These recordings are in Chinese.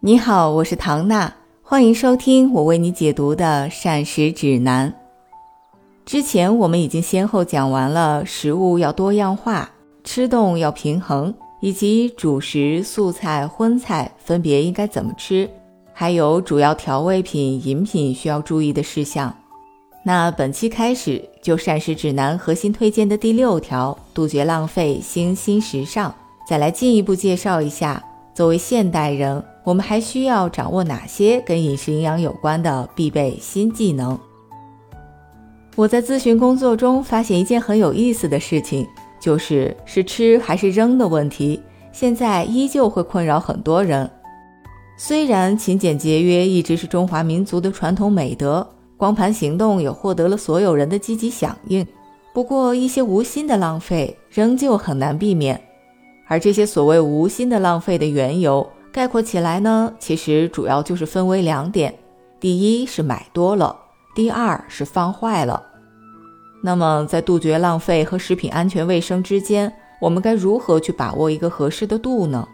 你好，我是唐娜，欢迎收听我为你解读的膳食指南。之前我们已经先后讲完了食物要多样化，吃动要平衡，以及主食、素菜、荤菜分别应该怎么吃，还有主要调味品、饮品需要注意的事项。那本期开始就膳食指南核心推荐的第六条：杜绝浪费，兴新时尚。再来进一步介绍一下，作为现代人。我们还需要掌握哪些跟饮食营养有关的必备新技能？我在咨询工作中发现一件很有意思的事情，就是是吃还是扔的问题，现在依旧会困扰很多人。虽然勤俭节约一直是中华民族的传统美德，光盘行动也获得了所有人的积极响应，不过一些无心的浪费仍旧很难避免。而这些所谓无心的浪费的缘由，概括起来呢，其实主要就是分为两点：第一是买多了，第二是放坏了。那么在杜绝浪费和食品安全卫生之间，我们该如何去把握一个合适的度呢？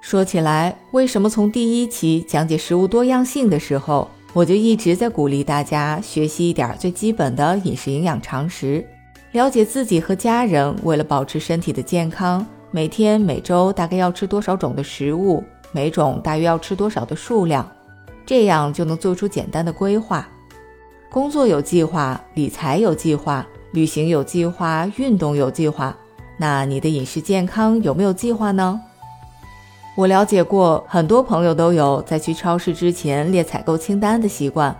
说起来，为什么从第一期讲解食物多样性的时候，我就一直在鼓励大家学习一点最基本的饮食营养常识，了解自己和家人为了保持身体的健康。每天、每周大概要吃多少种的食物？每种大约要吃多少的数量？这样就能做出简单的规划。工作有计划，理财有计划，旅行有计划，运动有计划。那你的饮食健康有没有计划呢？我了解过，很多朋友都有在去超市之前列采购清单的习惯。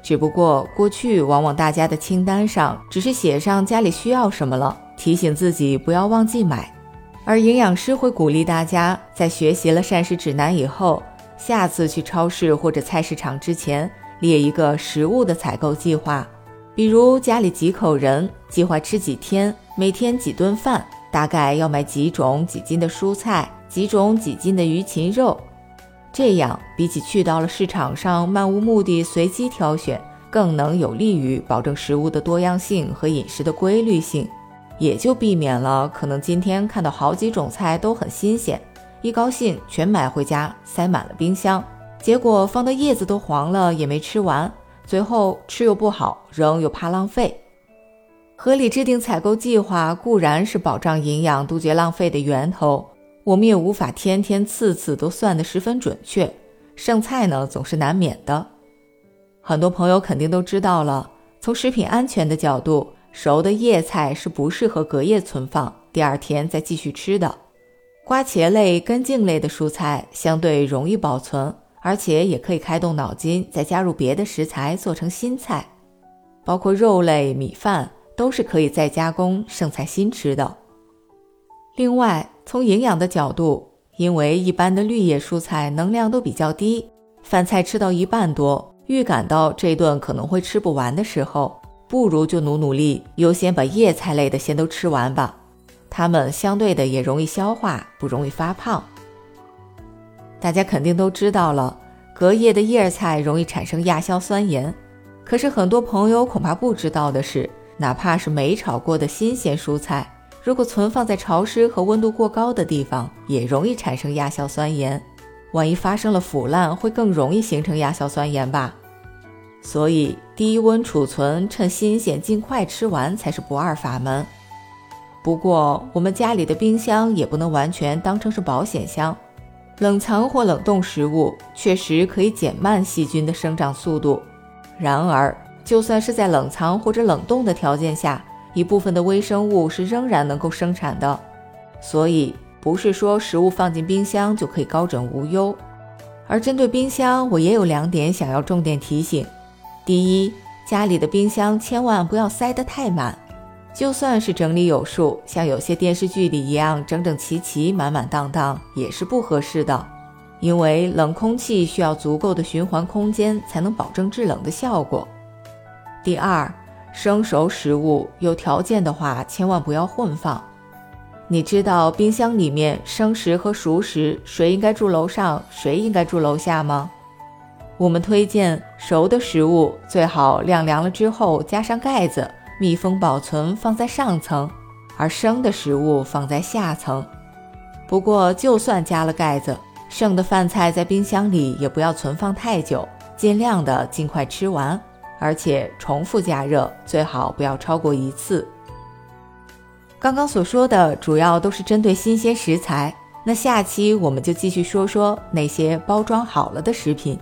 只不过过去往往大家的清单上只是写上家里需要什么了，提醒自己不要忘记买。而营养师会鼓励大家，在学习了膳食指南以后，下次去超市或者菜市场之前，列一个食物的采购计划。比如家里几口人，计划吃几天，每天几顿饭，大概要买几种几斤的蔬菜，几种几斤的鱼禽肉。这样比起去到了市场上漫无目的随机挑选，更能有利于保证食物的多样性和饮食的规律性。也就避免了可能今天看到好几种菜都很新鲜，一高兴全买回家塞满了冰箱，结果放到叶子都黄了也没吃完，最后吃又不好，扔又怕浪费。合理制定采购计划固然是保障营养、杜绝浪费的源头，我们也无法天天次次都算得十分准确，剩菜呢总是难免的。很多朋友肯定都知道了，从食品安全的角度。熟的叶菜是不适合隔夜存放，第二天再继续吃的。瓜茄类、根茎类的蔬菜相对容易保存，而且也可以开动脑筋，再加入别的食材做成新菜。包括肉类、米饭都是可以再加工剩菜新吃的。另外，从营养的角度，因为一般的绿叶蔬菜能量都比较低，饭菜吃到一半多，预感到这顿可能会吃不完的时候。不如就努努力，优先把叶菜类的先都吃完吧。它们相对的也容易消化，不容易发胖。大家肯定都知道了，隔夜的叶菜容易产生亚硝酸盐。可是很多朋友恐怕不知道的是，哪怕是没炒过的新鲜蔬菜，如果存放在潮湿和温度过高的地方，也容易产生亚硝酸盐。万一发生了腐烂，会更容易形成亚硝酸盐吧。所以，低温储存，趁新鲜尽快吃完才是不二法门。不过，我们家里的冰箱也不能完全当成是保险箱。冷藏或冷冻食物确实可以减慢细菌的生长速度。然而，就算是在冷藏或者冷冻的条件下，一部分的微生物是仍然能够生产的。所以，不是说食物放进冰箱就可以高枕无忧。而针对冰箱，我也有两点想要重点提醒。第一，家里的冰箱千万不要塞得太满，就算是整理有数，像有些电视剧里一样整整齐齐、满满当当，也是不合适的。因为冷空气需要足够的循环空间，才能保证制冷的效果。第二，生熟食物有条件的话，千万不要混放。你知道冰箱里面生食和熟食谁应该住楼上，谁应该住楼下吗？我们推荐熟的食物最好晾凉了之后加上盖子，密封保存放在上层，而生的食物放在下层。不过，就算加了盖子，剩的饭菜在冰箱里也不要存放太久，尽量的尽快吃完，而且重复加热，最好不要超过一次。刚刚所说的主要都是针对新鲜食材，那下期我们就继续说说那些包装好了的食品。